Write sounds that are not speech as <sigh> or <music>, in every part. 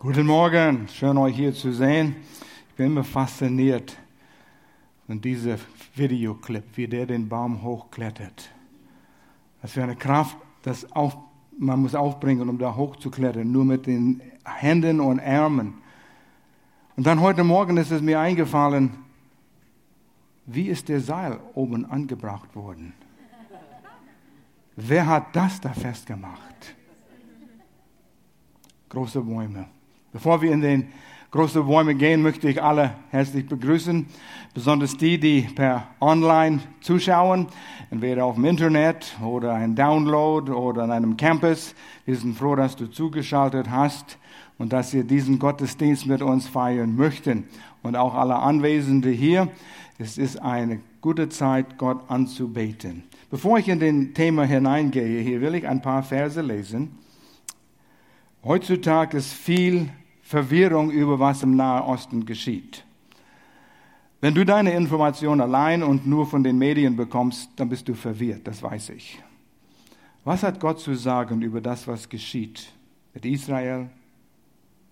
Guten Morgen, schön euch hier zu sehen. Ich bin immer fasziniert von diesem Videoclip, wie der den Baum hochklettert. Was für eine Kraft das auf, man muss aufbringen, um da hochzuklettern, nur mit den Händen und Ärmen. Und dann heute Morgen ist es mir eingefallen, wie ist der Seil oben angebracht worden? Wer hat das da festgemacht? Große Bäume. Bevor wir in den großen Bäume gehen, möchte ich alle herzlich begrüßen, besonders die, die per Online zuschauen, entweder auf dem Internet oder ein Download oder an einem Campus. Wir sind froh, dass du zugeschaltet hast und dass ihr diesen Gottesdienst mit uns feiern möchten. Und auch alle Anwesende hier. Es ist eine gute Zeit, Gott anzubeten. Bevor ich in den Thema hineingehe, hier will ich ein paar Verse lesen. Heutzutage ist viel Verwirrung über was im Nahen Osten geschieht. Wenn du deine Informationen allein und nur von den Medien bekommst, dann bist du verwirrt, das weiß ich. Was hat Gott zu sagen über das, was geschieht mit Israel,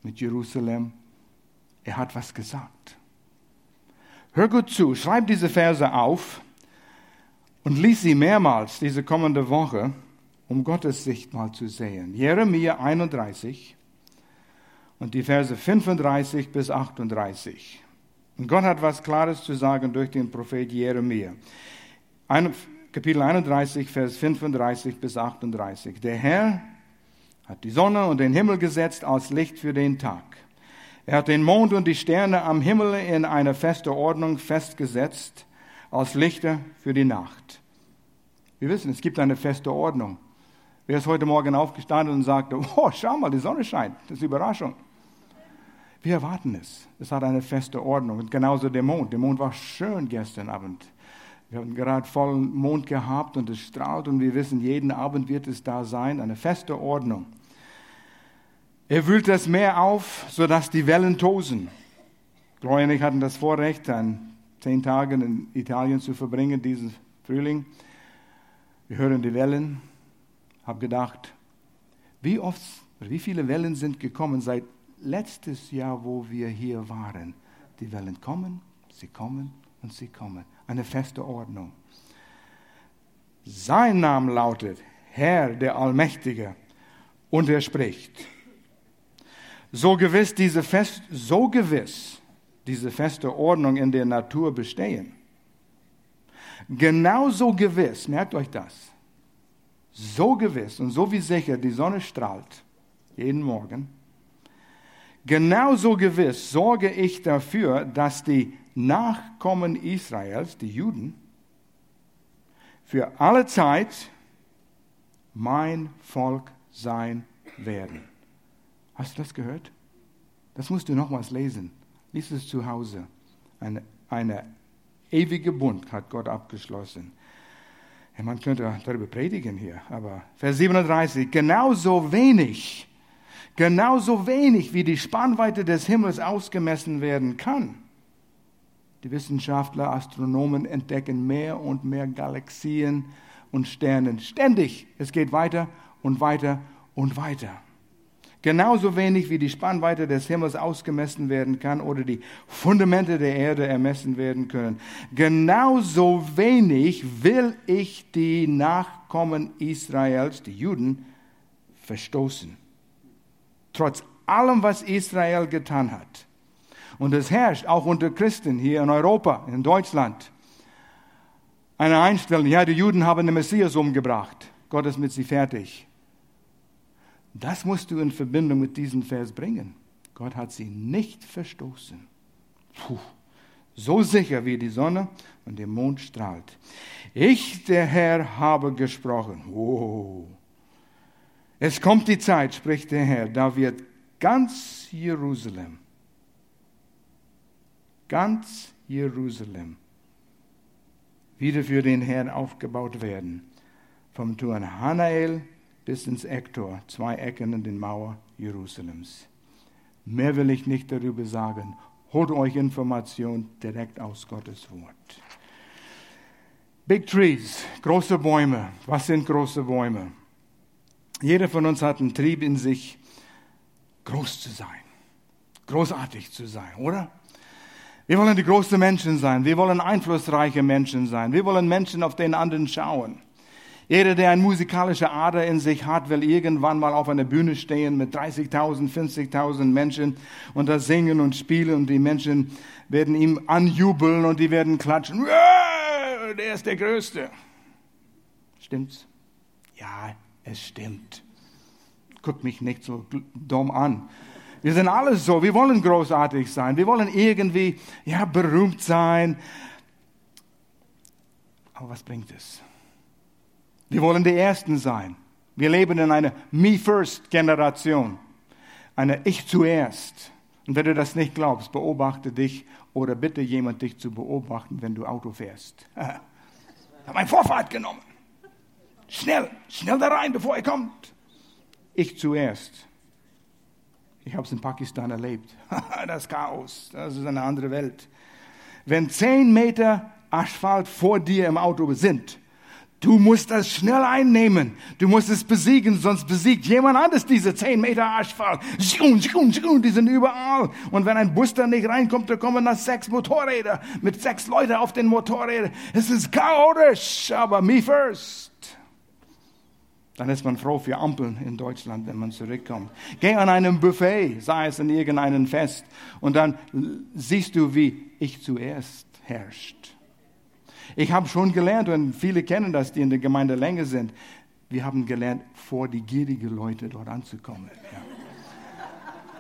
mit Jerusalem? Er hat was gesagt. Hör gut zu, schreib diese Verse auf und lies sie mehrmals diese kommende Woche, um Gottes Sicht mal zu sehen. Jeremia 31, und die Verse 35 bis 38. Und Gott hat was Klares zu sagen durch den Prophet Jeremia. Ein, Kapitel 31, Vers 35 bis 38. Der Herr hat die Sonne und den Himmel gesetzt als Licht für den Tag. Er hat den Mond und die Sterne am Himmel in eine feste Ordnung festgesetzt als Lichter für die Nacht. Wir wissen, es gibt eine feste Ordnung. Wer ist heute Morgen aufgestanden und sagte, oh, schau mal, die Sonne scheint. Das ist Überraschung. Wir erwarten es. Es hat eine feste Ordnung. Und genauso der Mond. Der Mond war schön gestern Abend. Wir haben gerade vollen Mond gehabt und es strahlt und wir wissen, jeden Abend wird es da sein. Eine feste Ordnung. Er wühlt das Meer auf, sodass die Wellen tosen. Gloria und ich hatten das Vorrecht, an zehn Tagen in Italien zu verbringen, diesen Frühling. Wir hören die Wellen. Habe gedacht, wie oft, wie viele Wellen sind gekommen seit letztes Jahr, wo wir hier waren. Die Wellen kommen, sie kommen und sie kommen. Eine feste Ordnung. Sein Name lautet Herr der Allmächtige und er spricht. So gewiss diese fest, so gewiss diese feste Ordnung in der Natur bestehen. Genauso gewiss, merkt euch das, so gewiss und so wie sicher die Sonne strahlt, jeden Morgen, Genauso gewiss sorge ich dafür, dass die Nachkommen Israels, die Juden, für alle Zeit mein Volk sein werden. Hast du das gehört? Das musst du nochmals lesen. Lies es zu Hause. Eine, eine ewige Bund hat Gott abgeschlossen. Man könnte darüber predigen hier, aber Vers 37, genauso wenig genauso wenig wie die Spannweite des Himmels ausgemessen werden kann. Die Wissenschaftler, Astronomen entdecken mehr und mehr Galaxien und Sternen. Ständig. Es geht weiter und weiter und weiter. Genauso wenig wie die Spannweite des Himmels ausgemessen werden kann oder die Fundamente der Erde ermessen werden können. Genauso wenig will ich die Nachkommen Israels, die Juden, verstoßen trotz allem, was Israel getan hat. Und es herrscht auch unter Christen hier in Europa, in Deutschland, eine Einstellung, ja, die Juden haben den Messias umgebracht. Gott ist mit sie fertig. Das musst du in Verbindung mit diesem Vers bringen. Gott hat sie nicht verstoßen. Puh. So sicher wie die Sonne und der Mond strahlt. Ich, der Herr, habe gesprochen. Wow. Es kommt die Zeit, spricht der Herr, da wird ganz Jerusalem, ganz Jerusalem wieder für den Herrn aufgebaut werden. Vom Turm Hanael bis ins Ektor, zwei Ecken in den Mauer Jerusalems. Mehr will ich nicht darüber sagen. Holt euch Information direkt aus Gottes Wort. Big Trees, große Bäume. Was sind große Bäume? Jeder von uns hat einen Trieb in sich, groß zu sein. großartig zu sein, oder? Wir wollen die großen Menschen sein. Wir wollen einflussreiche Menschen sein. Wir wollen Menschen auf den anderen schauen. Jeder, der eine musikalische Ader in sich hat, will irgendwann mal auf einer Bühne stehen mit 30.000, 50.000 Menschen und da singen und spielen und die Menschen werden ihm anjubeln und die werden klatschen. Der ist der Größte. Stimmt's? Ja, es stimmt. Guck mich nicht so dumm an. Wir sind alle so. Wir wollen großartig sein. Wir wollen irgendwie, ja, berühmt sein. Aber was bringt es? Wir wollen die Ersten sein. Wir leben in einer Me-First-Generation. Eine Ich zuerst. Und wenn du das nicht glaubst, beobachte dich oder bitte jemand dich zu beobachten, wenn du Auto fährst. <laughs> Ich habe eine Vorfahrt genommen. Schnell, schnell da rein, bevor er kommt. Ich zuerst. Ich habe es in Pakistan erlebt. <laughs> das Chaos, das ist eine andere Welt. Wenn zehn Meter Asphalt vor dir im Auto sind, du musst das schnell einnehmen. Du musst es besiegen, sonst besiegt jemand anderes diese zehn Meter Asphalt. Die sind überall. Und wenn ein Bus da nicht reinkommt, da kommen da sechs Motorräder mit sechs Leuten auf den Motorrädern. Es ist chaotisch, aber me first. Dann ist man froh für Ampeln in Deutschland, wenn man zurückkommt. Geh an einem Buffet, sei es in irgendeinem Fest, und dann siehst du, wie ich zuerst herrscht. Ich habe schon gelernt, und viele kennen das, die in der Gemeinde länger sind, wir haben gelernt, vor die gierigen Leute dort anzukommen. Ja.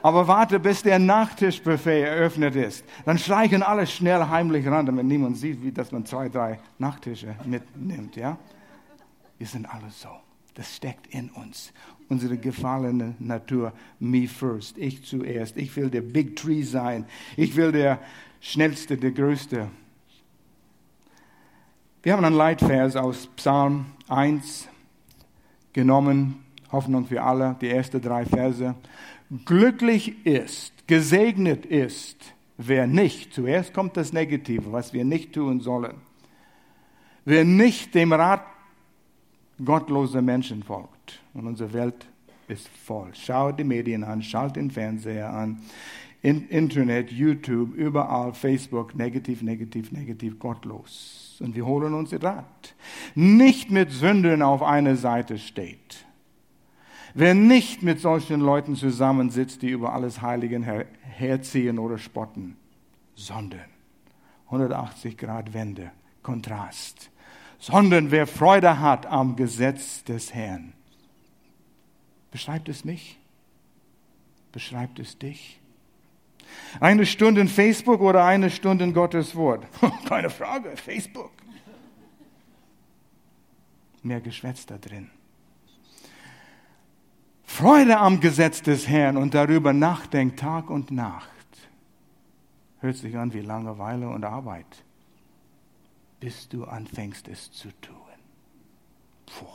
Aber warte, bis der Nachtischbuffet eröffnet ist. Dann schleichen alle schnell heimlich ran, damit niemand sieht, wie, dass man zwei, drei Nachtische mitnimmt. Ja? Wir sind alle so. Das steckt in uns. Unsere gefallene Natur. Me first. Ich zuerst. Ich will der Big Tree sein. Ich will der Schnellste, der Größte. Wir haben einen Leitvers aus Psalm 1 genommen. Hoffnung für alle. Die ersten drei Verse. Glücklich ist, gesegnet ist, wer nicht, zuerst kommt das Negative, was wir nicht tun sollen, wer nicht dem Rat gottlose Menschen folgt. Und unsere Welt ist voll. Schau die Medien an, schalt den Fernseher an, in, Internet, YouTube, überall, Facebook, negativ, negativ, negativ, gottlos. Und wir holen uns Rat. Nicht mit Sünden auf einer Seite steht. Wer nicht mit solchen Leuten zusammensitzt, die über alles Heiligen her herziehen oder spotten, sondern 180 Grad Wende, Kontrast sondern wer Freude hat am Gesetz des Herrn. Beschreibt es mich? Beschreibt es dich? Eine Stunde in Facebook oder eine Stunde in Gottes Wort? <laughs> Keine Frage, Facebook. Mehr Geschwätz da drin. Freude am Gesetz des Herrn und darüber nachdenkt Tag und Nacht. Hört sich an wie Langeweile und Arbeit bis du anfängst es zu tun. Puh.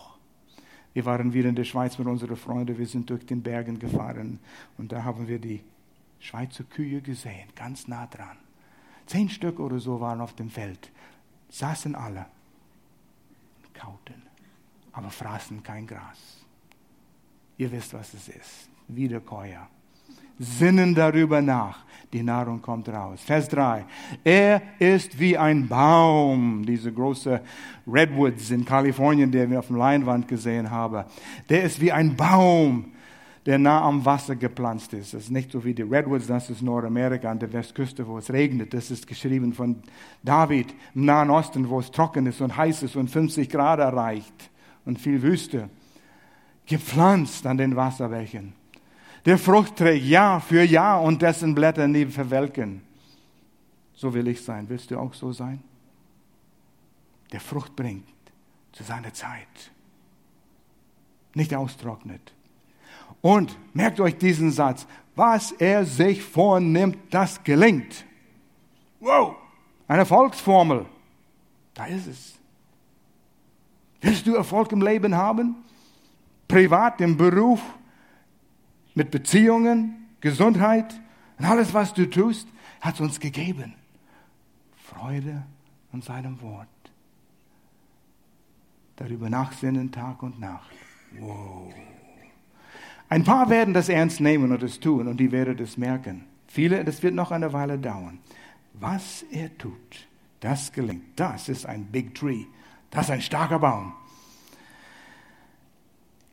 Wir waren wieder in der Schweiz mit unseren Freunden, wir sind durch den Bergen gefahren und da haben wir die Schweizer Kühe gesehen, ganz nah dran. Zehn Stück oder so waren auf dem Feld, saßen alle, kauten, aber fraßen kein Gras. Ihr wisst, was es ist. Wiederkäuer sinnen darüber nach. Die Nahrung kommt raus. Vers 3. Er ist wie ein Baum, diese große Redwoods in Kalifornien, der wir auf dem Leinwand gesehen haben. Der ist wie ein Baum, der nah am Wasser gepflanzt ist. Das ist nicht so wie die Redwoods, das ist Nordamerika an der Westküste, wo es regnet. Das ist geschrieben von David im Nahen Osten, wo es trocken ist und heiß ist und 50 Grad erreicht und viel Wüste. Gepflanzt an den Wasserbächen der Frucht trägt Jahr für Jahr und dessen Blätter nie verwelken. So will ich sein. Willst du auch so sein? Der Frucht bringt zu seiner Zeit. Nicht austrocknet. Und merkt euch diesen Satz. Was er sich vornimmt, das gelingt. Wow, eine Erfolgsformel. Da ist es. Willst du Erfolg im Leben haben? Privat, im Beruf, mit Beziehungen, Gesundheit und alles, was du tust, hat es uns gegeben. Freude an seinem Wort. Darüber nachsinnen Tag und Nacht. Wow. Ein paar werden das ernst nehmen und es tun und die werden es merken. Viele, das wird noch eine Weile dauern. Was er tut, das gelingt. Das ist ein Big Tree. Das ist ein starker Baum.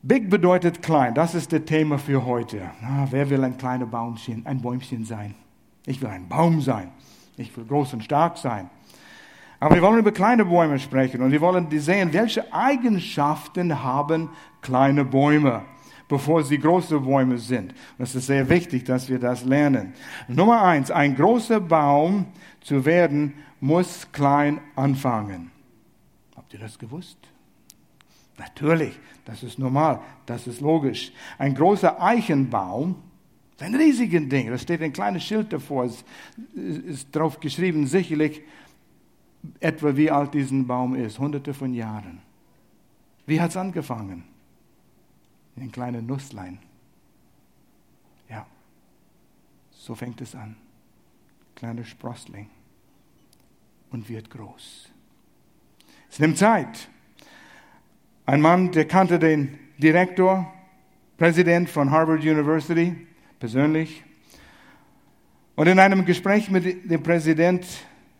Big bedeutet klein. Das ist das Thema für heute. Ah, wer will ein kleines Baumchen, ein Bäumchen sein? Ich will ein Baum sein. Ich will groß und stark sein. Aber wir wollen über kleine Bäume sprechen und wir wollen sehen, welche Eigenschaften haben kleine Bäume, bevor sie große Bäume sind. Und es ist sehr wichtig, dass wir das lernen. Nummer eins, ein großer Baum zu werden, muss klein anfangen. Habt ihr das gewusst? Natürlich, das ist normal, das ist logisch. Ein großer Eichenbaum, ein riesiges Ding, da steht ein kleines Schild davor, es ist drauf geschrieben, sicherlich etwa wie alt diesen Baum ist, hunderte von Jahren. Wie hat es angefangen? Ein kleines Nusslein. Ja, so fängt es an. Kleiner Sprossling und wird groß. Es nimmt Zeit. Ein Mann, der kannte den Direktor, Präsident von Harvard University persönlich. Und in einem Gespräch mit dem Präsident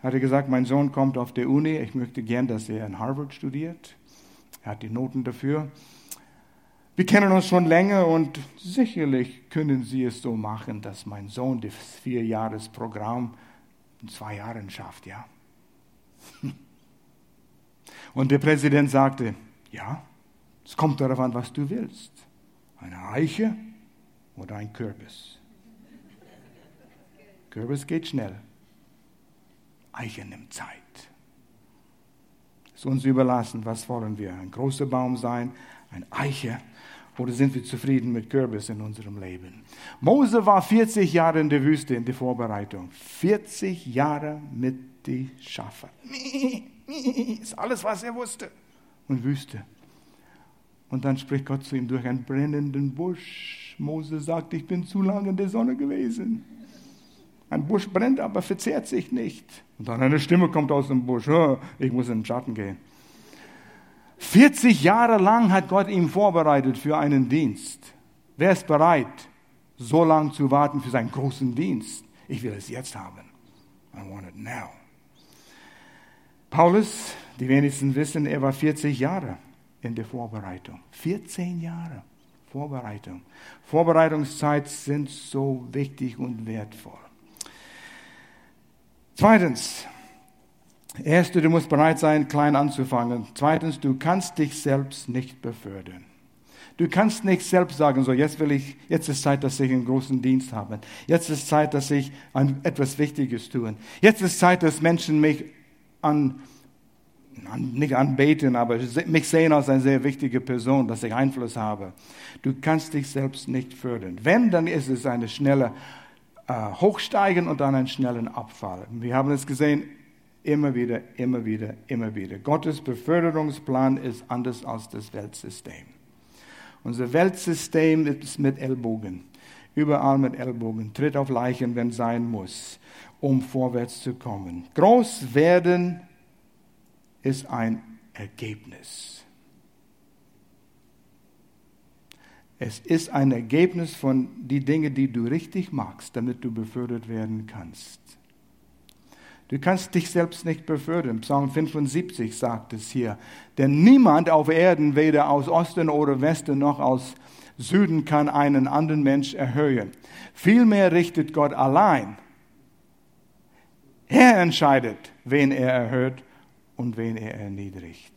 hat er gesagt, mein Sohn kommt auf der Uni, ich möchte gern, dass er in Harvard studiert. Er hat die Noten dafür. Wir kennen uns schon länger und sicherlich können Sie es so machen, dass mein Sohn das Vierjahresprogramm in zwei Jahren schafft, ja. <laughs> Und der Präsident sagte, ja, es kommt darauf an, was du willst. Eine Eiche oder ein Kürbis. Kürbis geht schnell. Eiche nimmt Zeit. Es ist uns überlassen, was wollen wir? Ein großer Baum sein, ein Eiche oder sind wir zufrieden mit Kürbis in unserem Leben? Mose war 40 Jahre in der Wüste in der Vorbereitung. 40 Jahre mit die Schafe. Ist alles, was er wusste. Und Wüste. Und dann spricht Gott zu ihm durch einen brennenden Busch. Mose sagt, ich bin zu lange in der Sonne gewesen. Ein Busch brennt, aber verzehrt sich nicht. Und dann eine Stimme kommt aus dem Busch. Ich muss in den Schatten gehen. 40 Jahre lang hat Gott ihn vorbereitet für einen Dienst. Wer ist bereit, so lange zu warten für seinen großen Dienst? Ich will es jetzt haben. I want it now. Paulus, die wenigsten wissen, er war 40 Jahre in der Vorbereitung. 14 Jahre Vorbereitung. Vorbereitungszeit sind so wichtig und wertvoll. Zweitens, erstens, du musst bereit sein, klein anzufangen. Zweitens, du kannst dich selbst nicht befördern. Du kannst nicht selbst sagen, so jetzt will ich, jetzt ist Zeit, dass ich einen großen Dienst habe. Jetzt ist Zeit, dass ich ein, etwas Wichtiges tue. Jetzt ist Zeit, dass Menschen mich an, an, nicht anbeten, aber mich sehen als eine sehr wichtige Person, dass ich Einfluss habe. Du kannst dich selbst nicht fördern. Wenn, dann ist es eine schnelle äh, Hochsteigen und dann einen schnellen Abfall. Wir haben es gesehen, immer wieder, immer wieder, immer wieder. Gottes Beförderungsplan ist anders als das Weltsystem. Unser Weltsystem ist mit Ellbogen. Überall mit Ellbogen. Tritt auf Leichen, wenn sein muss, um vorwärts zu kommen. Groß werden ist ein Ergebnis. Es ist ein Ergebnis von die Dinge, die du richtig magst, damit du befördert werden kannst. Du kannst dich selbst nicht befördern. Psalm 75 sagt es hier. Denn niemand auf Erden, weder aus Osten oder Westen noch aus Süden, kann einen anderen Mensch erhöhen. Vielmehr richtet Gott allein. Er entscheidet, wen er erhöht und wen er erniedrigt.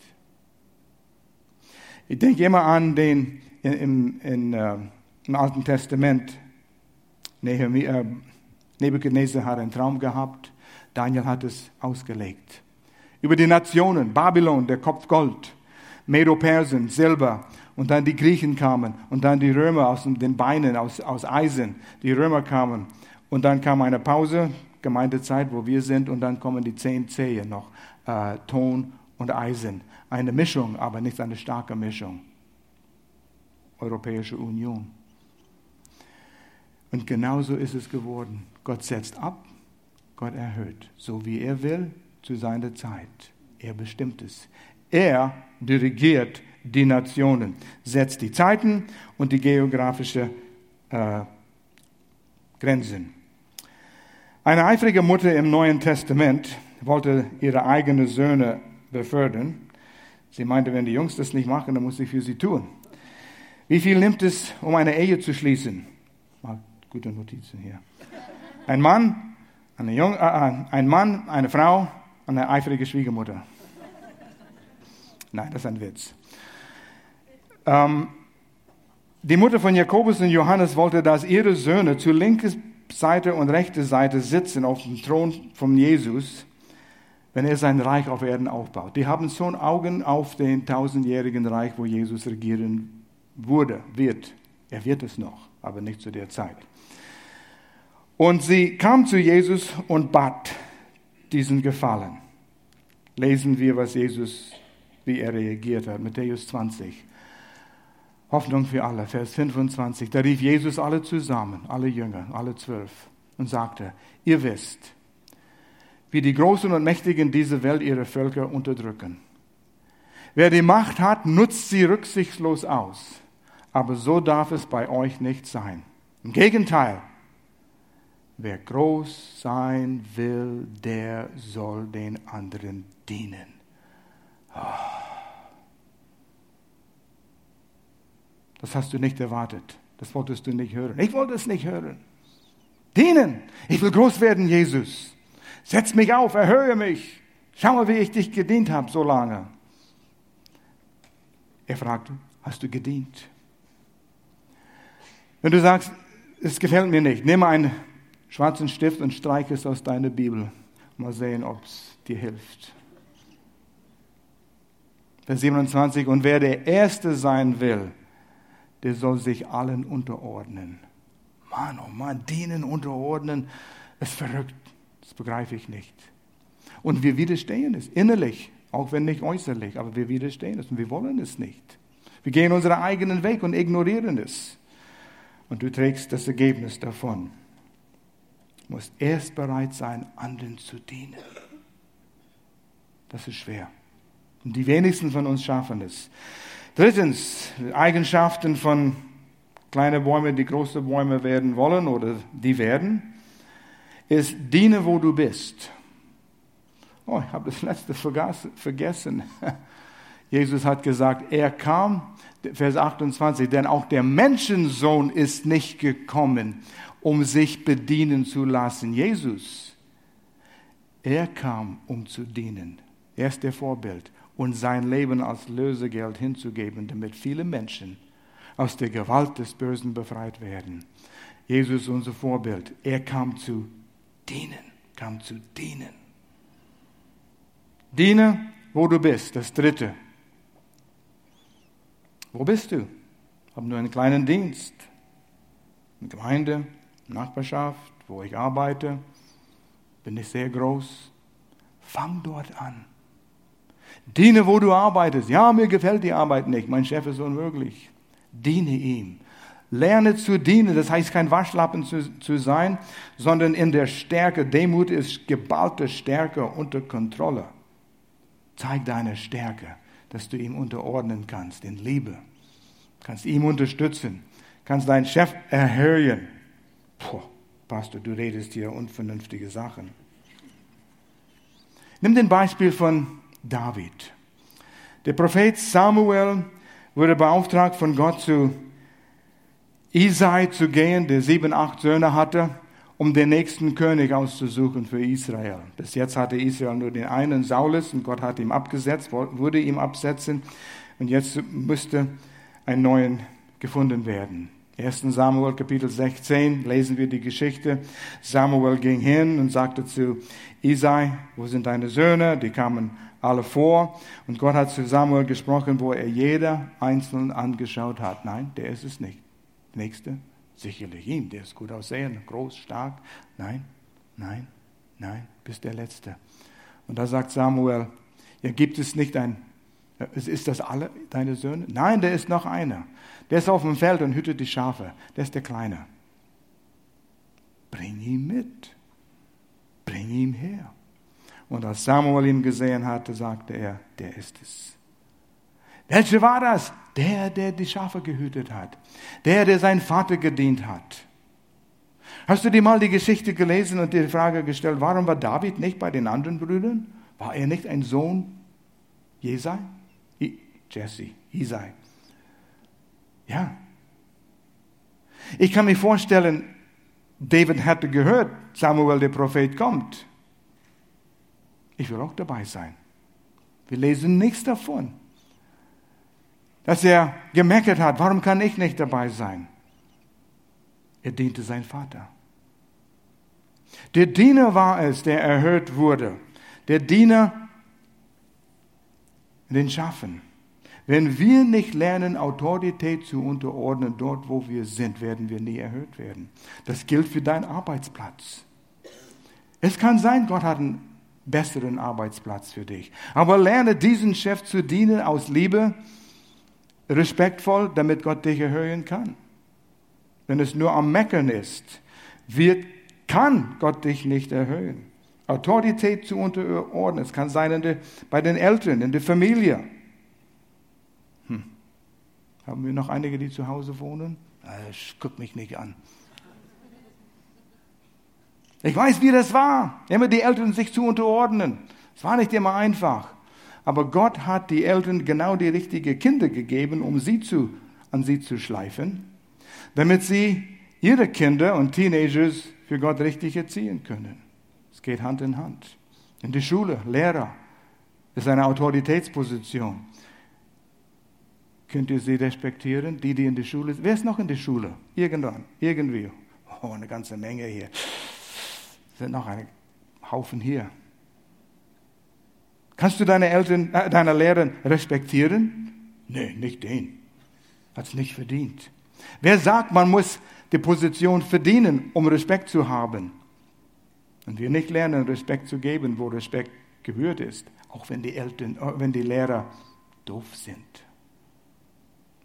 Ich denke immer an den im, in, uh, im Alten Testament. Nehemiah, Nebuchadnezzar hat einen Traum gehabt. Daniel hat es ausgelegt. Über die Nationen, Babylon, der Kopf Gold, Medo-Persien, Silber, und dann die Griechen kamen, und dann die Römer aus den Beinen, aus, aus Eisen, die Römer kamen, und dann kam eine Pause, Gemeindezeit, wo wir sind, und dann kommen die zehn Zehe noch, äh, Ton und Eisen. Eine Mischung, aber nicht eine starke Mischung. Europäische Union. Und genauso ist es geworden. Gott setzt ab Gott erhöht, so wie er will, zu seiner Zeit. Er bestimmt es. Er dirigiert die Nationen, setzt die Zeiten und die geografischen äh, Grenzen. Eine eifrige Mutter im Neuen Testament wollte ihre eigenen Söhne befördern. Sie meinte, wenn die Jungs das nicht machen, dann muss ich für sie tun. Wie viel nimmt es, um eine Ehe zu schließen? Mal gute Notizen hier. Ein Mann, eine Jung, äh, äh ein Mann, eine Frau, eine eifrige Schwiegermutter. Nein, das ist ein Witz. Ähm, die Mutter von Jakobus und Johannes wollte, dass ihre Söhne zur linken Seite und rechte Seite sitzen auf dem Thron von Jesus, wenn er sein Reich auf Erden aufbaut. Die haben schon Augen auf den tausendjährigen Reich, wo Jesus regieren wurde, wird. Er wird es noch, aber nicht zu der Zeit. Und sie kam zu Jesus und bat diesen Gefallen. Lesen wir, was Jesus, wie er reagiert hat. Matthäus 20. Hoffnung für alle, Vers 25. Da rief Jesus alle zusammen, alle Jünger, alle zwölf, und sagte, ihr wisst, wie die Großen und Mächtigen dieser Welt ihre Völker unterdrücken. Wer die Macht hat, nutzt sie rücksichtslos aus. Aber so darf es bei euch nicht sein. Im Gegenteil, wer groß sein will, der soll den anderen dienen. Oh. Das hast du nicht erwartet. Das wolltest du nicht hören. Ich wollte es nicht hören. Dienen. Ich will groß werden, Jesus. Setz mich auf, erhöhe mich. Schau mal, wie ich dich gedient habe so lange. Er fragte, hast du gedient? Wenn du sagst, es gefällt mir nicht, nimm einen schwarzen Stift und streich es aus deiner Bibel. Mal sehen, ob es dir hilft. Vers 27, und wer der Erste sein will, der soll sich allen unterordnen. Mann, oh Mann, dienen, unterordnen, ist verrückt. Das begreife ich nicht. Und wir widerstehen es innerlich, auch wenn nicht äußerlich, aber wir widerstehen es und wir wollen es nicht. Wir gehen unseren eigenen Weg und ignorieren es. Und du trägst das Ergebnis davon. Du musst erst bereit sein, anderen zu dienen. Das ist schwer. Und die wenigsten von uns schaffen es. Drittens, Eigenschaften von kleinen Bäumen, die große Bäume werden wollen oder die werden, ist diene, wo du bist. Oh, ich habe das letzte vergessen. <laughs> Jesus hat gesagt, er kam, Vers 28, denn auch der Menschensohn ist nicht gekommen, um sich bedienen zu lassen. Jesus, er kam, um zu dienen. Er ist der Vorbild und sein Leben als Lösegeld hinzugeben, damit viele Menschen aus der Gewalt des Bösen befreit werden. Jesus ist unser Vorbild. Er kam zu dienen, kam zu dienen. Diene, wo du bist. Das dritte. Wo bist du? Habe nur einen kleinen Dienst. Eine Gemeinde, Nachbarschaft, wo ich arbeite. Bin ich sehr groß. Fang dort an. Diene, wo du arbeitest. Ja, mir gefällt die Arbeit nicht. Mein Chef ist unmöglich. Diene ihm. Lerne zu dienen. Das heißt, kein Waschlappen zu, zu sein, sondern in der Stärke. Demut ist geballte Stärke unter Kontrolle. Zeig deine Stärke, dass du ihm unterordnen kannst in Liebe. Kannst ihm unterstützen. Kannst deinen Chef erhöhen. Puh, Pastor, du redest hier unvernünftige Sachen. Nimm den Beispiel von David. Der Prophet Samuel wurde beauftragt von Gott zu Isai zu gehen, der sieben, acht Söhne hatte, um den nächsten König auszusuchen für Israel. Bis jetzt hatte Israel nur den einen, Saulus, und Gott hat ihn abgesetzt, würde ihm absetzen, und jetzt müsste ein neuen gefunden werden. 1. Samuel Kapitel 16 lesen wir die Geschichte. Samuel ging hin und sagte zu Isai, wo sind deine Söhne? Die kamen alle vor. Und Gott hat zu Samuel gesprochen, wo er jeder einzeln angeschaut hat. Nein, der ist es nicht. Nächste, sicherlich ihm, der ist gut aussehend, groß, stark. Nein, nein, nein, bist der Letzte. Und da sagt Samuel, ja, gibt es nicht ein, ist das alle deine Söhne? Nein, der ist noch einer. Der ist auf dem Feld und hütet die Schafe. Der ist der Kleine. Bring ihn mit. Bring ihn her. Und als Samuel ihn gesehen hatte, sagte er, der ist es. Welcher war das? Der, der die Schafe gehütet hat. Der, der seinen Vater gedient hat. Hast du dir mal die Geschichte gelesen und dir die Frage gestellt, warum war David nicht bei den anderen Brüdern? War er nicht ein Sohn Jesai? Jesse, Isai. Ja. Ich kann mir vorstellen, David hatte gehört, Samuel der Prophet kommt. Ich will auch dabei sein. Wir lesen nichts davon, dass er gemeckert hat, warum kann ich nicht dabei sein? Er diente seinen Vater. Der Diener war es, der erhört wurde. Der Diener den Schaffen. Wenn wir nicht lernen, Autorität zu unterordnen dort, wo wir sind, werden wir nie erhöht werden. Das gilt für deinen Arbeitsplatz. Es kann sein, Gott hat einen besseren Arbeitsplatz für dich. Aber lerne diesen Chef zu dienen aus Liebe, respektvoll, damit Gott dich erhöhen kann. Wenn es nur am Meckern ist, wird, kann Gott dich nicht erhöhen. Autorität zu unterordnen, es kann sein der, bei den Eltern, in der Familie. Haben wir noch einige, die zu Hause wohnen? Ich guck mich nicht an. Ich weiß, wie das war, immer die Eltern sich zu unterordnen. Es war nicht immer einfach. Aber Gott hat die Eltern genau die richtigen Kinder gegeben, um sie zu, an sie zu schleifen, damit sie ihre Kinder und Teenagers für Gott richtig erziehen können. Es geht Hand in Hand. In der Schule, Lehrer ist eine Autoritätsposition. Könnt ihr sie respektieren? Die, die in der Schule sind. Wer ist noch in der Schule? Irgendwann, irgendwie. Oh, eine ganze Menge hier. Es sind noch ein Haufen hier. Kannst du deine Eltern, äh, deine Lehrer respektieren? Nee, nicht den. Hat es nicht verdient. Wer sagt, man muss die Position verdienen, um Respekt zu haben? Und wir nicht lernen, Respekt zu geben, wo Respekt gebührt ist, auch wenn die Eltern, äh, wenn die Lehrer doof sind.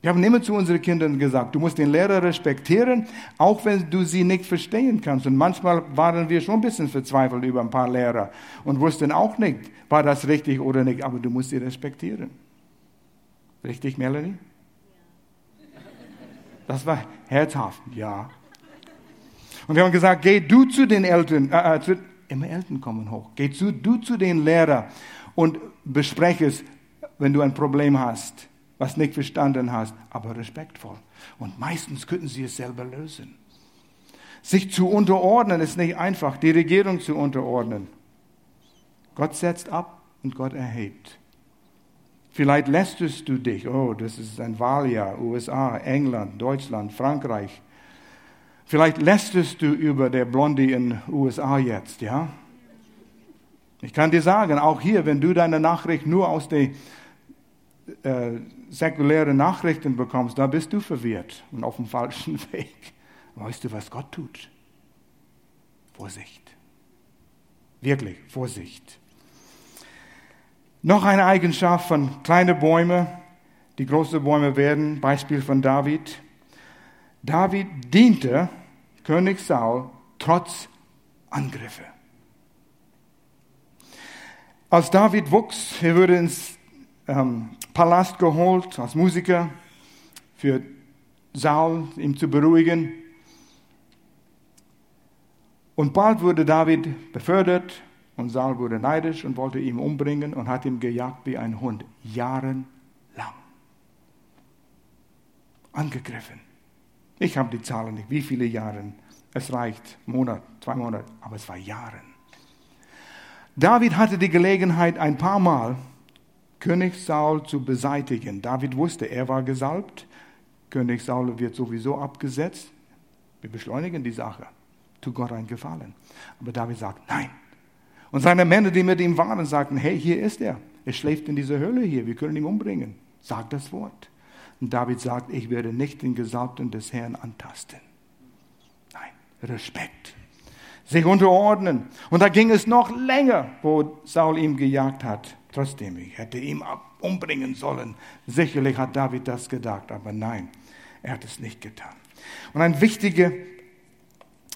Wir haben immer zu unseren Kindern gesagt, du musst den Lehrer respektieren, auch wenn du sie nicht verstehen kannst. Und manchmal waren wir schon ein bisschen verzweifelt über ein paar Lehrer und wussten auch nicht, war das richtig oder nicht, aber du musst sie respektieren. Richtig, Melanie? Das war herzhaft, ja. Und wir haben gesagt, geh du zu den Eltern, äh, äh zu, immer Eltern kommen hoch, geh zu, du zu den Lehrern und bespreche es, wenn du ein Problem hast was nicht verstanden hast, aber respektvoll. Und meistens könnten sie es selber lösen. Sich zu unterordnen ist nicht einfach, die Regierung zu unterordnen. Gott setzt ab und Gott erhebt. Vielleicht lästest du dich, oh, das ist ein Wahljahr, USA, England, Deutschland, Frankreich. Vielleicht lästest du über der Blondie in USA jetzt, ja? Ich kann dir sagen, auch hier, wenn du deine Nachricht nur aus der äh, säkuläre Nachrichten bekommst, da bist du verwirrt und auf dem falschen <laughs> Weg. Weißt du, was Gott tut? Vorsicht. Wirklich, Vorsicht. Noch eine Eigenschaft von kleinen Bäumen, die große Bäume werden, Beispiel von David. David diente König Saul trotz Angriffe. Als David wuchs, er wurde ins ähm, Palast geholt als Musiker für Saul, ihm zu beruhigen. Und bald wurde David befördert und Saul wurde neidisch und wollte ihn umbringen und hat ihn gejagt wie ein Hund, jahrelang. Angegriffen. Ich habe die Zahlen nicht, wie viele Jahre. Es reicht, Monat, zwei Monate, aber es war Jahre. David hatte die Gelegenheit ein paar Mal, König Saul zu beseitigen. David wusste, er war gesalbt. König Saul wird sowieso abgesetzt. Wir beschleunigen die Sache. Tu Gott einen Gefallen. Aber David sagt, nein. Und seine Männer, die mit ihm waren, sagten, hey, hier ist er. Er schläft in dieser Höhle hier. Wir können ihn umbringen. Sag das Wort. Und David sagt, ich werde nicht den Gesalbten des Herrn antasten. Nein, Respekt. Sich unterordnen. Und da ging es noch länger, wo Saul ihm gejagt hat. Trotzdem, ich hätte ihn umbringen sollen. Sicherlich hat David das gedacht, aber nein, er hat es nicht getan. Und eine wichtige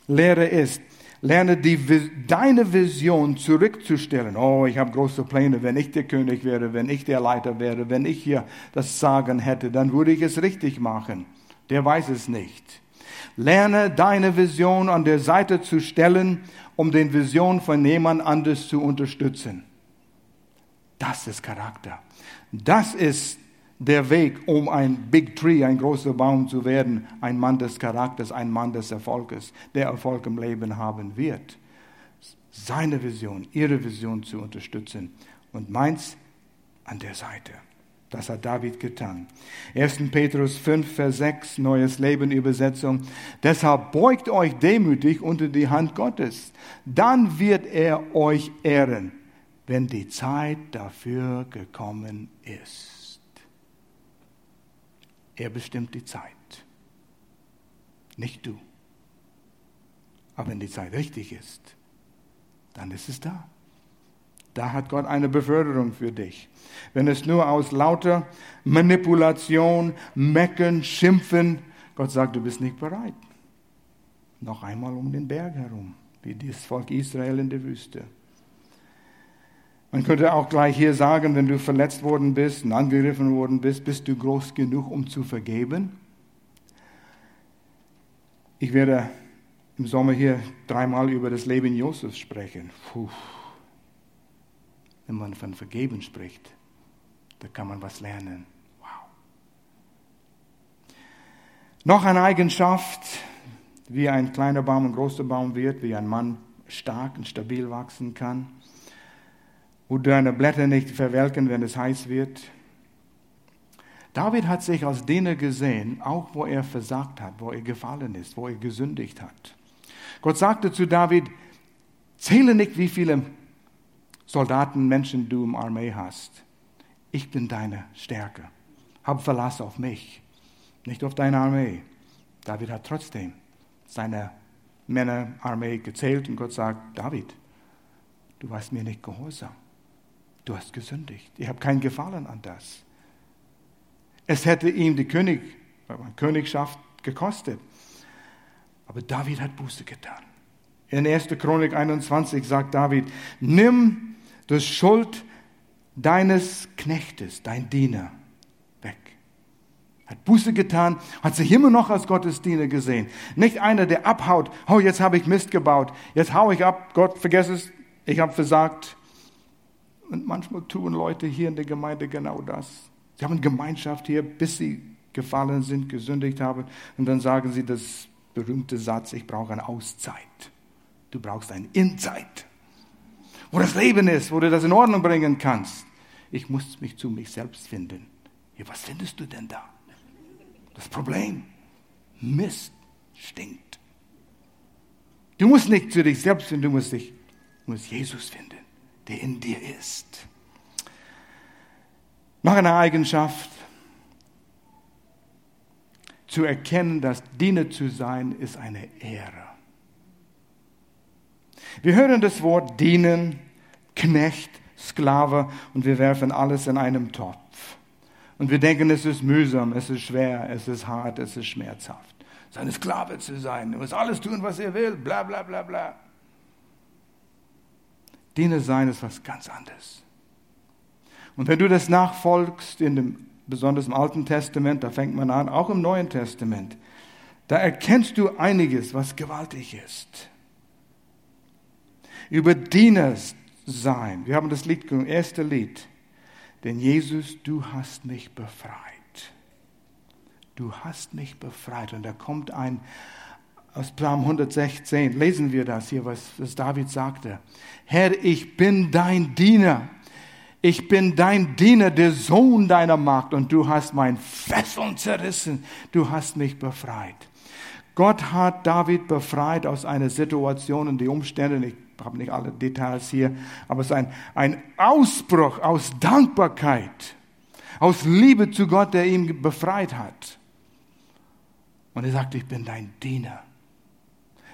Lehre ist, lerne die, deine Vision zurückzustellen. Oh, ich habe große Pläne. Wenn ich der König wäre, wenn ich der Leiter wäre, wenn ich hier das Sagen hätte, dann würde ich es richtig machen. Der weiß es nicht. Lerne deine Vision an der Seite zu stellen, um den Vision von jemand anders zu unterstützen. Das ist Charakter. Das ist der Weg, um ein Big Tree, ein großer Baum zu werden, ein Mann des Charakters, ein Mann des Erfolges, der Erfolg im Leben haben wird. Seine Vision, ihre Vision zu unterstützen und meins an der Seite. Das hat David getan. 1. Petrus 5, Vers 6, Neues Leben Übersetzung. Deshalb beugt euch demütig unter die Hand Gottes. Dann wird er euch ehren, wenn die Zeit dafür gekommen ist. Er bestimmt die Zeit, nicht du. Aber wenn die Zeit richtig ist, dann ist es da. Da hat Gott eine Beförderung für dich. Wenn es nur aus lauter Manipulation, Mecken, Schimpfen, Gott sagt, du bist nicht bereit. Noch einmal um den Berg herum, wie das Volk Israel in der Wüste. Man könnte auch gleich hier sagen, wenn du verletzt worden bist und angegriffen worden bist, bist du groß genug, um zu vergeben? Ich werde im Sommer hier dreimal über das Leben Josefs sprechen. Puh wenn man von Vergeben spricht, da kann man was lernen. Wow. Noch eine Eigenschaft, wie ein kleiner Baum ein großer Baum wird, wie ein Mann stark und stabil wachsen kann, wo deine Blätter nicht verwelken, wenn es heiß wird. David hat sich als Diener gesehen, auch wo er versagt hat, wo er gefallen ist, wo er gesündigt hat. Gott sagte zu David, zähle nicht, wie viele Soldaten, Menschen du im Armee hast. Ich bin deine Stärke. Hab Verlass auf mich, nicht auf deine Armee. David hat trotzdem seine Männerarmee gezählt und Gott sagt, David, du warst mir nicht gehorsam. Du hast gesündigt. Ich habe kein Gefallen an das. Es hätte ihm die König, Königschaft gekostet. Aber David hat Buße getan. In 1. Chronik 21 sagt David, nimm das Schuld deines Knechtes, dein Diener, weg. Hat Buße getan, hat sich immer noch als Gottes Diener gesehen. Nicht einer, der abhaut, oh, jetzt habe ich Mist gebaut, jetzt hau ich ab, Gott, vergess es, ich habe versagt. Und manchmal tun Leute hier in der Gemeinde genau das. Sie haben Gemeinschaft hier, bis sie gefallen sind, gesündigt haben. Und dann sagen sie das berühmte Satz, ich brauche eine Auszeit. Du brauchst eine Inzeit wo das Leben ist, wo du das in Ordnung bringen kannst. Ich muss mich zu mich selbst finden. Ja, was findest du denn da? Das Problem. Mist stinkt. Du musst nicht zu dich selbst finden, du musst dich, du musst Jesus finden, der in dir ist. Noch eine Eigenschaft, zu erkennen, dass Diener zu sein, ist eine Ehre. Wir hören das Wort dienen, Knecht, Sklave und wir werfen alles in einem Topf. Und wir denken, es ist mühsam, es ist schwer, es ist hart, es ist schmerzhaft. Seine Sklave zu sein, er muss alles tun, was er will, bla bla bla bla. Diener sein ist was ganz anderes. Und wenn du das nachfolgst, in dem, besonders im Alten Testament, da fängt man an, auch im Neuen Testament, da erkennst du einiges, was gewaltig ist über Diener sein. Wir haben das Lied, das erste Lied. Denn Jesus, du hast mich befreit. Du hast mich befreit. Und da kommt ein, aus Psalm 116, lesen wir das hier, was, was David sagte. Herr, ich bin dein Diener. Ich bin dein Diener, der Sohn deiner Magd, und du hast mein Fesseln zerrissen. Du hast mich befreit. Gott hat David befreit aus einer Situation und die Umstände, ich habe nicht alle Details hier, aber es ist ein, ein Ausbruch aus Dankbarkeit, aus Liebe zu Gott, der ihn befreit hat. Und er sagt, ich bin dein Diener.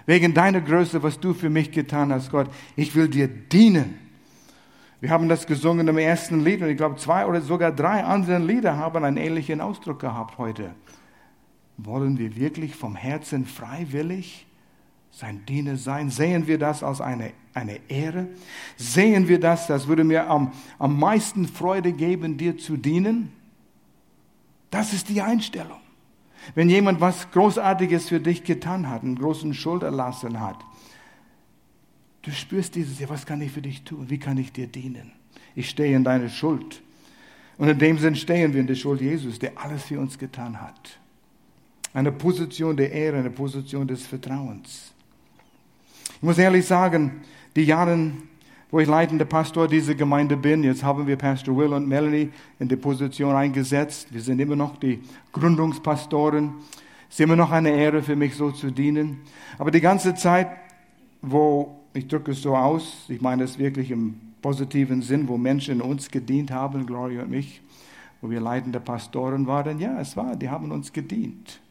Wegen deiner Größe, was du für mich getan hast, Gott, ich will dir dienen. Wir haben das gesungen im ersten Lied und ich glaube zwei oder sogar drei andere Lieder haben einen ähnlichen Ausdruck gehabt heute. Wollen wir wirklich vom Herzen freiwillig sein Diener sein? Sehen wir das als eine, eine Ehre? Sehen wir das, das würde mir am, am meisten Freude geben, dir zu dienen? Das ist die Einstellung. Wenn jemand was Großartiges für dich getan hat, einen großen Schuld erlassen hat, du spürst dieses, ja, was kann ich für dich tun? Wie kann ich dir dienen? Ich stehe in deine Schuld. Und in dem Sinn stehen wir in der Schuld Jesus, der alles für uns getan hat. Eine Position der Ehre, eine Position des Vertrauens. Ich muss ehrlich sagen, die Jahre, wo ich leitender Pastor dieser Gemeinde bin, jetzt haben wir Pastor Will und Melanie in die Position eingesetzt. Wir sind immer noch die Gründungspastoren. Es ist immer noch eine Ehre für mich, so zu dienen. Aber die ganze Zeit, wo, ich drücke es so aus, ich meine es wirklich im positiven Sinn, wo Menschen uns gedient haben, Gloria und mich, wo wir leitende Pastoren waren, ja, es war, die haben uns gedient.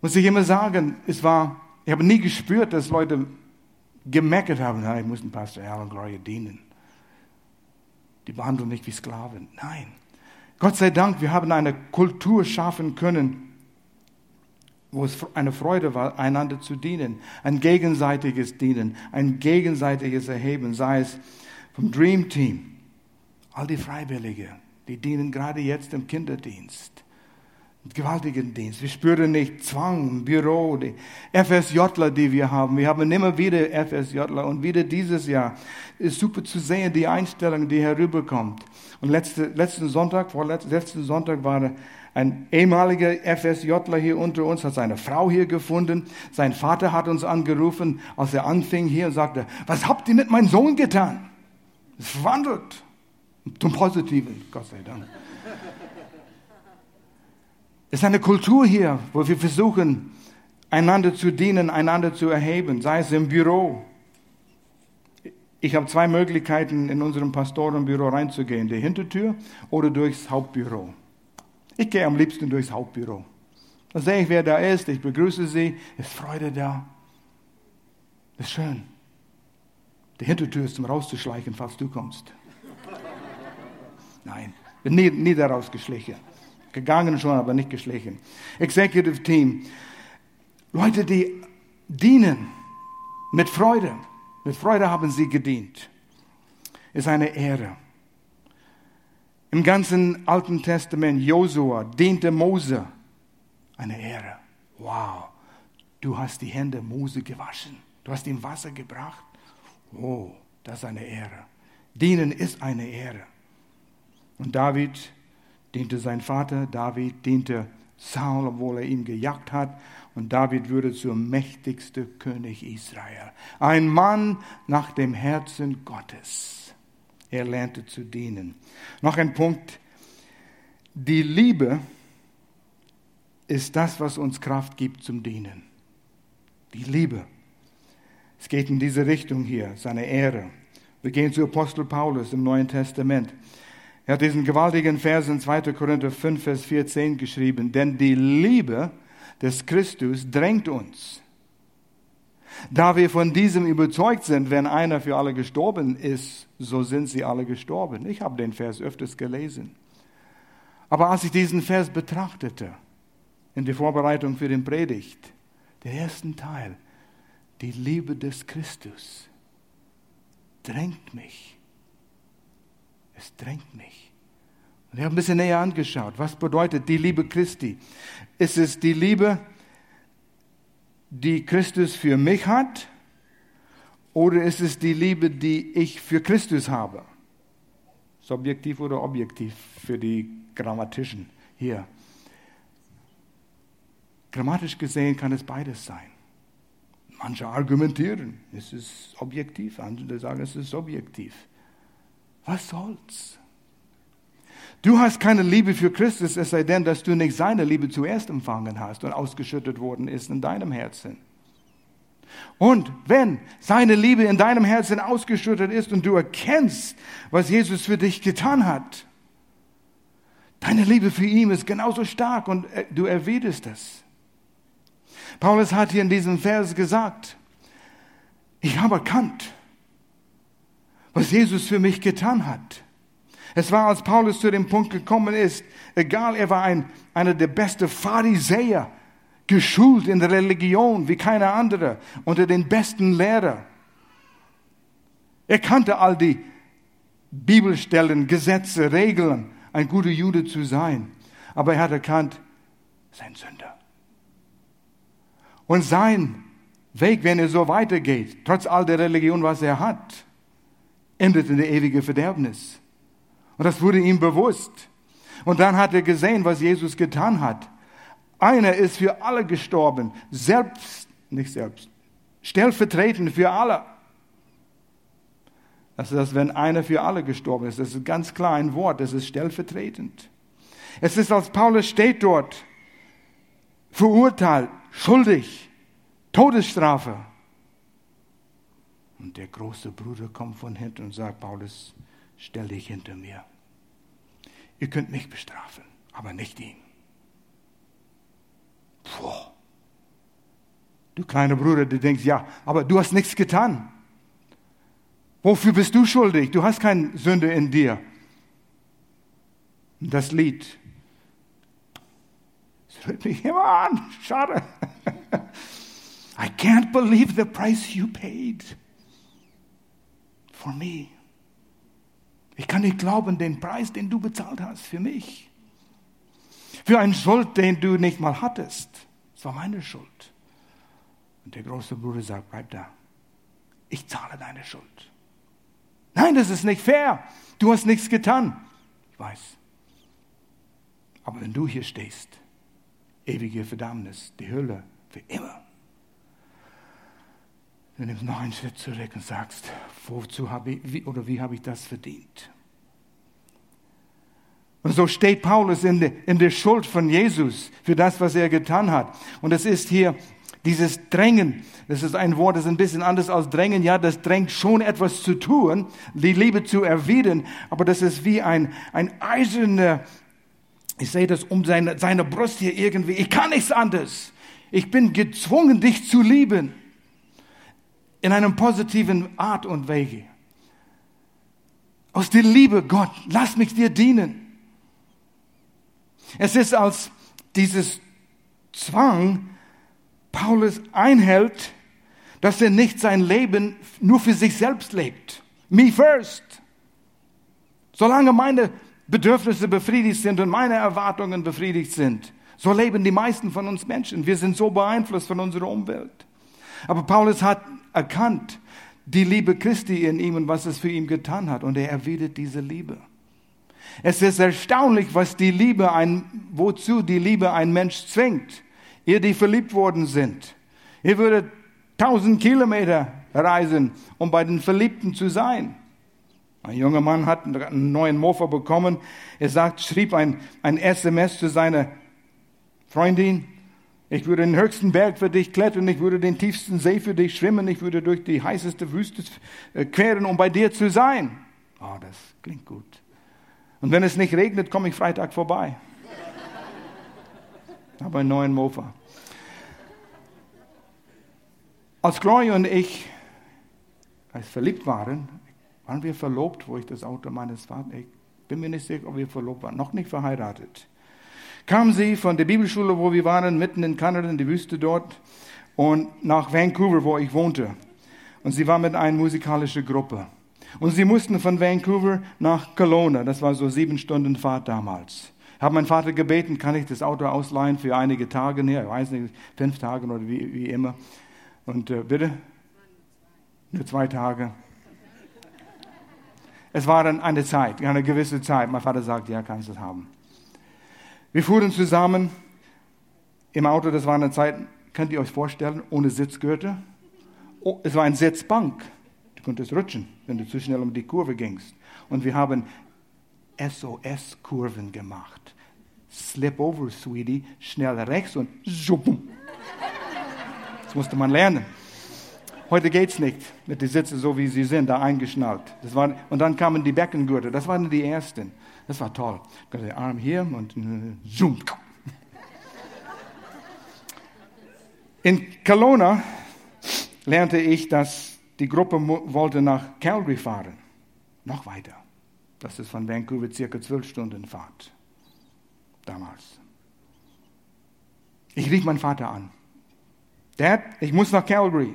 Muss ich immer sagen, es war, ich habe nie gespürt, dass Leute gemeckert haben, na, ich muss dem Pastor Alan Gloria dienen. Die behandeln mich wie Sklaven. Nein. Gott sei Dank, wir haben eine Kultur schaffen können, wo es eine Freude war, einander zu dienen. Ein gegenseitiges Dienen, ein gegenseitiges Erheben, sei es vom Dream Team, all die Freiwillige, die dienen gerade jetzt im Kinderdienst gewaltigen Dienst. Wir spüren nicht Zwang Büro, die FSJler, die wir haben. Wir haben immer wieder FSJler und wieder dieses Jahr. Ist super zu sehen, die Einstellung, die herüberkommt. Und letzte, letzten Sonntag, vorletzten Sonntag war ein ehemaliger FSJler hier unter uns, hat seine Frau hier gefunden. Sein Vater hat uns angerufen, als er anfing hier und sagte, was habt ihr mit meinem Sohn getan? Es verwandelt. Zum Positiven, Gott sei Dank. Es ist eine Kultur hier, wo wir versuchen, einander zu dienen, einander zu erheben, sei es im Büro. Ich habe zwei Möglichkeiten, in unserem Pastorenbüro reinzugehen, die Hintertür oder durchs Hauptbüro. Ich gehe am liebsten durchs Hauptbüro. Da sehe ich, wer da ist, ich begrüße sie, ist Freude da. Ist schön. Die Hintertür ist zum rauszuschleichen, falls du kommst. Nein, bin nie, nie daraus geschlichen. Gegangen schon, aber nicht geschlichen. Executive Team. Leute, die dienen mit Freude. Mit Freude haben sie gedient. Ist eine Ehre. Im ganzen Alten Testament, Josua diente Mose. Eine Ehre. Wow. Du hast die Hände Mose gewaschen. Du hast ihm Wasser gebracht. Oh, das ist eine Ehre. Dienen ist eine Ehre. Und David diente sein Vater, David diente Saul, obwohl er ihn gejagt hat. Und David wurde zum mächtigsten König Israel. Ein Mann nach dem Herzen Gottes. Er lernte zu dienen. Noch ein Punkt. Die Liebe ist das, was uns Kraft gibt zum Dienen. Die Liebe. Es geht in diese Richtung hier, seine Ehre. Wir gehen zu Apostel Paulus im Neuen Testament. Er hat diesen gewaltigen Vers in 2. Korinther 5, Vers 14 geschrieben, denn die Liebe des Christus drängt uns. Da wir von diesem überzeugt sind, wenn einer für alle gestorben ist, so sind sie alle gestorben. Ich habe den Vers öfters gelesen. Aber als ich diesen Vers betrachtete, in der Vorbereitung für den Predigt, den ersten Teil, die Liebe des Christus drängt mich es drängt mich. Und ich habe ein bisschen näher angeschaut. Was bedeutet die Liebe Christi? Ist es die Liebe, die Christus für mich hat? Oder ist es die Liebe, die ich für Christus habe? Subjektiv oder objektiv für die Grammatischen hier. Grammatisch gesehen kann es beides sein. Manche argumentieren, es ist objektiv, andere sagen, es ist subjektiv. Was soll's? Du hast keine Liebe für Christus, es sei denn, dass du nicht seine Liebe zuerst empfangen hast und ausgeschüttet worden ist in deinem Herzen. Und wenn seine Liebe in deinem Herzen ausgeschüttet ist und du erkennst, was Jesus für dich getan hat, deine Liebe für ihn ist genauso stark und äh, du erwiderst es. Paulus hat hier in diesem Vers gesagt, ich habe erkannt, was Jesus für mich getan hat. Es war, als Paulus zu dem Punkt gekommen ist, egal, er war ein, einer der besten Pharisäer, geschult in der Religion wie keiner andere, unter den besten Lehrer. Er kannte all die Bibelstellen, Gesetze, Regeln, ein guter Jude zu sein. Aber er hat erkannt, Sein Sünder. Und sein Weg, wenn er so weitergeht, trotz all der Religion, was er hat, endet in der ewige Verderbnis. Und das wurde ihm bewusst. Und dann hat er gesehen, was Jesus getan hat. Einer ist für alle gestorben, selbst, nicht selbst, stellvertretend für alle. Das ist, wenn einer für alle gestorben ist. Das ist ganz klar ein Wort, das ist stellvertretend. Es ist, als Paulus steht dort, verurteilt, schuldig, Todesstrafe. Und der große Bruder kommt von hinten und sagt, Paulus, stell dich hinter mir. Ihr könnt mich bestrafen, aber nicht ihn. Puh. Du kleiner Bruder, du denkst, ja, aber du hast nichts getan. Wofür bist du schuldig? Du hast keine Sünde in dir. Das Lied. Es hört mich immer an. Schade. <laughs> I can't believe the price you paid for me. Ich kann nicht glauben, den Preis, den du bezahlt hast für mich. Für einen Schuld, den du nicht mal hattest. Es war meine Schuld. Und der große Bruder sagt, bleib da. Ich zahle deine Schuld. Nein, das ist nicht fair. Du hast nichts getan. Ich weiß. Aber wenn du hier stehst, ewige Verdammnis, die Hölle, für immer. Du nimmst noch einen Schritt zurück und sagst, wozu habe ich, wie, oder wie habe ich das verdient? Und so steht Paulus in der, in der Schuld von Jesus für das, was er getan hat. Und es ist hier dieses Drängen, das ist ein Wort, das ist ein bisschen anders als Drängen. Ja, das drängt schon etwas zu tun, die Liebe zu erwidern, aber das ist wie ein, ein eiserner, ich sehe das um seine, seine Brust hier irgendwie. Ich kann nichts anderes. Ich bin gezwungen, dich zu lieben. In einem positiven Art und Wege. Aus der Liebe, Gott, lass mich dir dienen. Es ist als dieses Zwang, Paulus einhält, dass er nicht sein Leben nur für sich selbst lebt. Me first. Solange meine Bedürfnisse befriedigt sind und meine Erwartungen befriedigt sind, so leben die meisten von uns Menschen. Wir sind so beeinflusst von unserer Umwelt. Aber Paulus hat erkannt die Liebe Christi in ihm und was es für ihn getan hat. Und er erwidert diese Liebe. Es ist erstaunlich, was die Liebe ein, wozu die Liebe ein Mensch zwingt ihr die verliebt worden sind. Ihr würdet tausend Kilometer reisen, um bei den Verliebten zu sein. Ein junger Mann hat einen neuen Mofa bekommen. Er sagt, schrieb ein, ein SMS zu seiner Freundin. Ich würde den höchsten Berg für dich klettern, ich würde den tiefsten See für dich schwimmen, ich würde durch die heißeste Wüste äh, queren, um bei dir zu sein. Oh, das klingt gut. Und wenn es nicht regnet, komme ich Freitag vorbei habe einen neuen Mofa. Als Gloria und ich als verliebt waren, waren wir verlobt, wo ich das Auto meines Vaters, ich bin mir nicht sicher, ob wir verlobt waren, noch nicht verheiratet. Kam sie von der Bibelschule, wo wir waren, mitten in Kanada, in die Wüste dort, und nach Vancouver, wo ich wohnte. Und sie war mit einer musikalischen Gruppe. Und sie mussten von Vancouver nach Kelowna, das war so sieben Stunden Fahrt damals habe meinen Vater gebeten, kann ich das Auto ausleihen für einige Tage, nee, ich weiß nicht, fünf Tage oder wie, wie immer. Und äh, bitte? Nur zwei Tage. Es war dann eine Zeit, eine gewisse Zeit. Mein Vater sagt, ja, kannst du es haben. Wir fuhren zusammen im Auto, das war eine Zeit, könnt ihr euch vorstellen, ohne Sitzgürtel. Oh, es war eine Sitzbank. Du konntest rutschen, wenn du zu schnell um die Kurve gingst. Und wir haben SOS-Kurven gemacht. Slip over, Sweetie, schnell rechts und schubum. Das musste man lernen. Heute geht's nicht mit den Sitzen so wie sie sind, da eingeschnallt. Das war, und dann kamen die Beckengürtel, das waren die ersten. Das war toll. Der Arm hier und äh, zoom. In Kelowna lernte ich, dass die Gruppe wollte nach Calgary fahren. Noch weiter. Das ist von Vancouver circa zwölf Stunden Fahrt. Damals. Ich rief meinen Vater an. Dad, ich muss nach Calgary.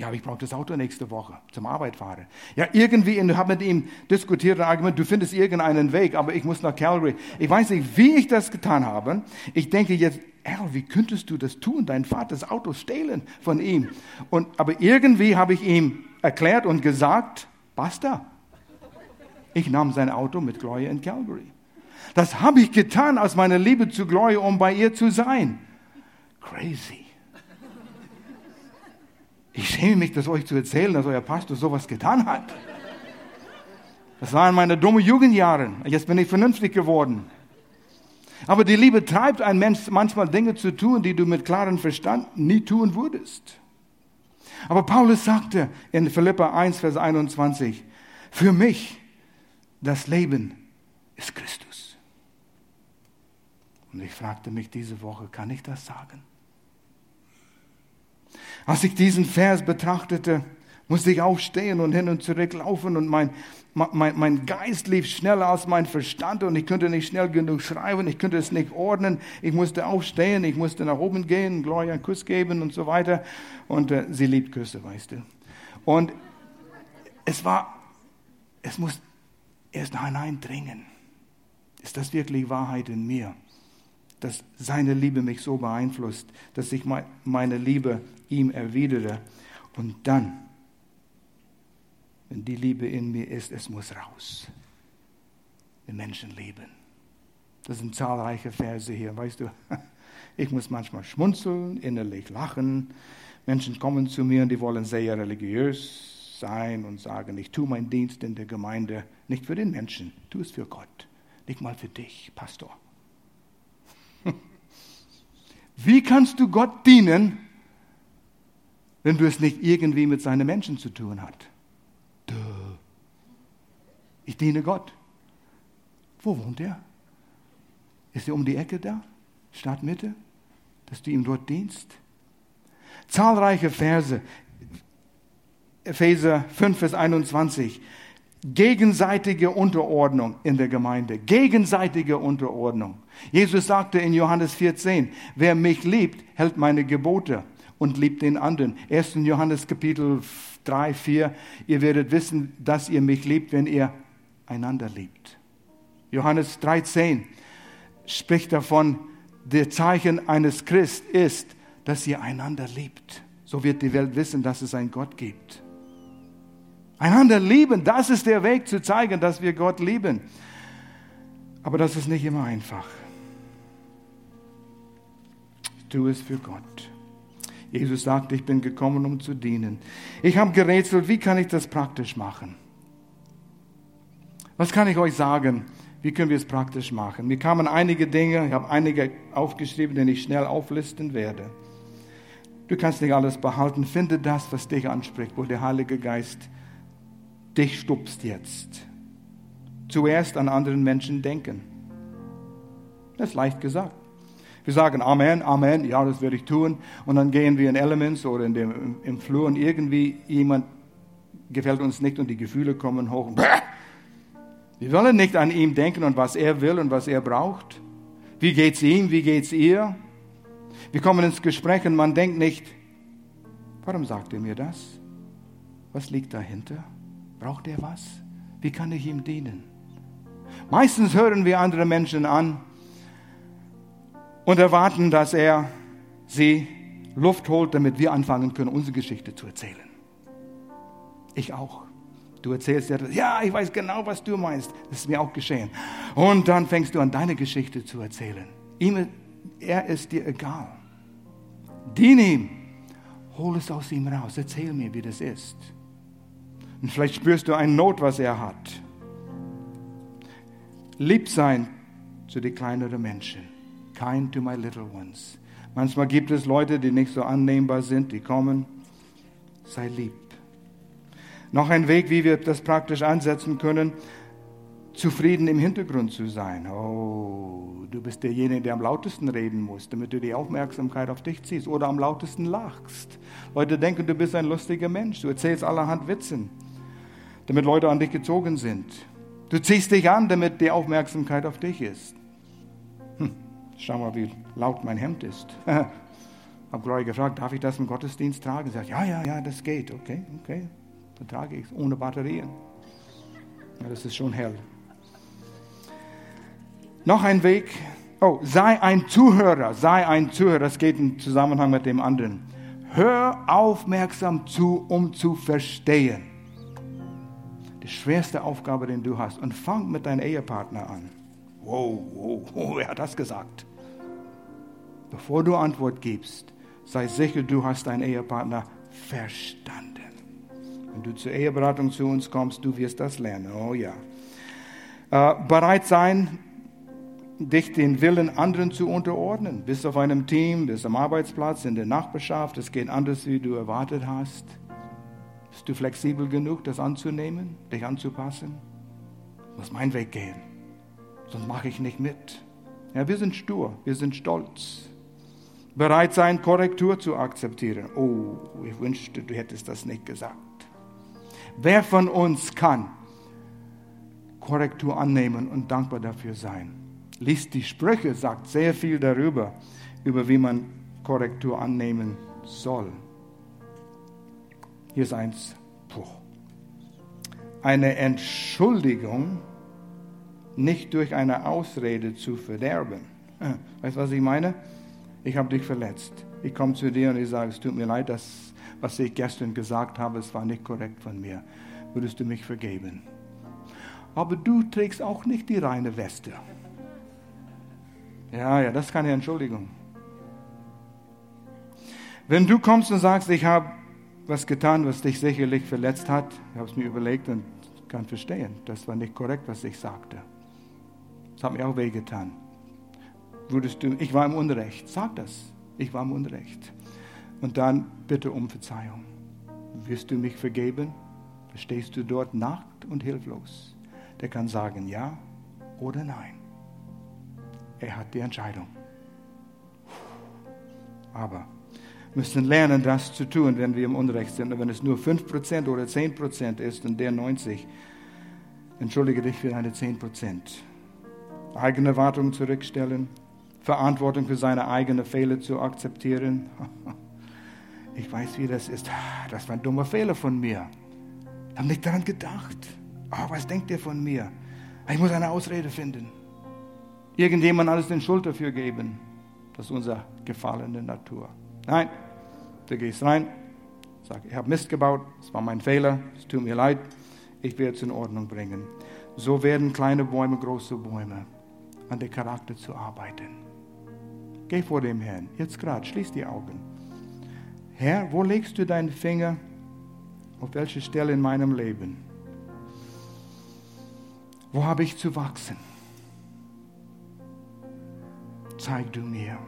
Ja, aber ich brauche das Auto nächste Woche zum Arbeit fahren. Ja, irgendwie, ich habe mit ihm diskutiert und argument, du findest irgendeinen Weg, aber ich muss nach Calgary. Ich weiß nicht, wie ich das getan habe. Ich denke jetzt, Al, wie könntest du das tun, dein Vaters Auto stehlen von ihm? Und, aber irgendwie habe ich ihm erklärt und gesagt, basta. Ich nahm sein Auto mit Gloria in Calgary. Das habe ich getan aus meiner Liebe zu Gloria, um bei ihr zu sein. Crazy. Ich schäme mich, das euch zu erzählen, dass euer Pastor sowas getan hat. Das waren meine dumme Jugendjahre. Jetzt bin ich vernünftig geworden. Aber die Liebe treibt einen Mensch manchmal Dinge zu tun, die du mit klarem Verstand nie tun würdest. Aber Paulus sagte in Philippa 1, Vers 21, für mich das Leben ist Christus. Und ich fragte mich diese Woche, kann ich das sagen? Als ich diesen Vers betrachtete, musste ich aufstehen und hin und zurück laufen und mein, mein, mein Geist lief schneller als mein Verstand und ich konnte nicht schnell genug schreiben, ich konnte es nicht ordnen, ich musste aufstehen, ich musste nach oben gehen, Gloria einen Kuss geben und so weiter und äh, sie liebt Küsse, weißt du. Und es war, es muss erst hineindringen. Ist das wirklich Wahrheit in mir? Dass seine Liebe mich so beeinflusst, dass ich meine Liebe ihm erwidere und dann wenn die Liebe in mir ist, es muss raus. Den Menschen lieben. Das sind zahlreiche Verse hier, weißt du. <laughs> Ich muss manchmal schmunzeln, innerlich lachen. Menschen kommen zu mir und die wollen sehr religiös sein und sagen, ich tue meinen Dienst in der Gemeinde nicht für den Menschen, tu es für Gott, nicht mal für dich, Pastor. Wie kannst du Gott dienen, wenn du es nicht irgendwie mit seinen Menschen zu tun hast? Ich diene Gott. Wo wohnt er? Ist er um die Ecke da? Stadtmitte? Dass du ihm dort dienst? Zahlreiche Verse. Epheser 5, Vers 21. Gegenseitige Unterordnung in der Gemeinde. Gegenseitige Unterordnung. Jesus sagte in Johannes 14, wer mich liebt, hält meine Gebote und liebt den anderen. 1. Johannes Kapitel 3, 4, ihr werdet wissen, dass ihr mich liebt, wenn ihr einander liebt. Johannes 13 spricht davon, der Zeichen eines Christ ist, dass ihr einander liebt. So wird die Welt wissen, dass es einen Gott gibt. Einander lieben, das ist der Weg zu zeigen, dass wir Gott lieben. Aber das ist nicht immer einfach. Tu es für Gott. Jesus sagt, ich bin gekommen, um zu dienen. Ich habe gerätselt, wie kann ich das praktisch machen? Was kann ich euch sagen? Wie können wir es praktisch machen? Mir kamen einige Dinge, ich habe einige aufgeschrieben, die ich schnell auflisten werde. Du kannst nicht alles behalten. Finde das, was dich anspricht, wo der Heilige Geist dich stupst jetzt. Zuerst an anderen Menschen denken. Das ist leicht gesagt. Wir sagen Amen, Amen, ja, das werde ich tun. Und dann gehen wir in Elements oder in dem, im Flur und irgendwie jemand gefällt uns nicht und die Gefühle kommen hoch. Wir wollen nicht an ihm denken und was er will und was er braucht. Wie geht's ihm? Wie geht's ihr? Wir kommen ins Gespräch und man denkt nicht, warum sagt er mir das? Was liegt dahinter? Braucht er was? Wie kann ich ihm dienen? Meistens hören wir andere Menschen an und erwarten, dass er sie Luft holt, damit wir anfangen können, unsere Geschichte zu erzählen. Ich auch. Du erzählst dir, ja, ich weiß genau, was du meinst. Das ist mir auch geschehen. Und dann fängst du an, deine Geschichte zu erzählen. Ihm, er ist dir egal. Diene ihm. Hol es aus ihm raus. Erzähl mir, wie das ist. Und vielleicht spürst du eine Not, was er hat. Lieb sein zu den kleineren Menschen. Kind to my little ones. Manchmal gibt es Leute, die nicht so annehmbar sind, die kommen. Sei lieb. Noch ein Weg, wie wir das praktisch ansetzen können, zufrieden im Hintergrund zu sein. Oh, du bist derjenige, der am lautesten reden muss, damit du die Aufmerksamkeit auf dich ziehst oder am lautesten lachst. Leute denken, du bist ein lustiger Mensch. Du erzählst allerhand Witzen, damit Leute an dich gezogen sind. Du ziehst dich an, damit die Aufmerksamkeit auf dich ist. Hm, schau mal, wie laut mein Hemd ist. <laughs> Hab Gloria gefragt, darf ich das im Gottesdienst tragen? Sagt, ja, ja, ja, das geht. Okay, okay. Dann trage ich es ohne Batterien. Ja, das ist schon hell. Noch ein Weg, Oh, sei ein Zuhörer, sei ein Zuhörer. Das geht im Zusammenhang mit dem anderen. Hör aufmerksam zu, um zu verstehen. Die schwerste Aufgabe, die du hast. Und fang mit deinem Ehepartner an. Wow, wow, <laughs> wow, wer hat das gesagt? Bevor du Antwort gibst, sei sicher, du hast deinen Ehepartner verstanden. Wenn du zur Eheberatung zu uns kommst, du wirst das lernen. Oh ja. Äh, bereit sein, dich den Willen anderen zu unterordnen. Bist auf einem Team, bist am Arbeitsplatz, in der Nachbarschaft, es geht anders, wie du erwartet hast. Bist du flexibel genug, das anzunehmen, dich anzupassen? Muss mein Weg gehen, sonst mache ich nicht mit. Ja, wir sind stur, wir sind stolz. Bereit sein, Korrektur zu akzeptieren. Oh, ich wünschte, du hättest das nicht gesagt. Wer von uns kann Korrektur annehmen und dankbar dafür sein? Liest die Sprüche, sagt sehr viel darüber, über wie man Korrektur annehmen soll. Hier ist eins. Puh. Eine Entschuldigung nicht durch eine Ausrede zu verderben. Weißt du, was ich meine? Ich habe dich verletzt. Ich komme zu dir und ich sage, es tut mir leid, das, was ich gestern gesagt habe, es war nicht korrekt von mir. Würdest du mich vergeben? Aber du trägst auch nicht die reine Weste. Ja, ja, das ist keine Entschuldigung. Wenn du kommst und sagst, ich habe was getan, was dich sicherlich verletzt hat, ich habe es mir überlegt und kann verstehen, das war nicht korrekt, was ich sagte. Das hat mir auch wehgetan. Würdest du, ich war im Unrecht, sag das, ich war im Unrecht. Und dann bitte um Verzeihung. Wirst du mich vergeben? Stehst du dort nackt und hilflos? Der kann sagen ja oder nein. Er hat die Entscheidung. Aber müssen lernen, das zu tun, wenn wir im Unrecht sind. Und wenn es nur 5% oder 10% ist und der 90%, entschuldige dich für deine 10%. Eigene Erwartungen zurückstellen, Verantwortung für seine eigenen Fehler zu akzeptieren. <laughs> Ich weiß, wie das ist. Das war ein dummer Fehler von mir. Ich habe nicht daran gedacht. Oh, was denkt ihr von mir? Ich muss eine Ausrede finden irgendjemand alles den Schuld dafür geben. Das ist unsere gefallene Natur. Nein, du gehst rein, sag, ich habe Mist gebaut, es war mein Fehler, es tut mir leid, ich werde es in Ordnung bringen. So werden kleine Bäume große Bäume, an der Charakter zu arbeiten. Geh vor dem Herrn, jetzt gerade, schließ die Augen. Herr, wo legst du deinen Finger? Auf welche Stelle in meinem Leben? Wo habe ich zu wachsen? zeig du mir.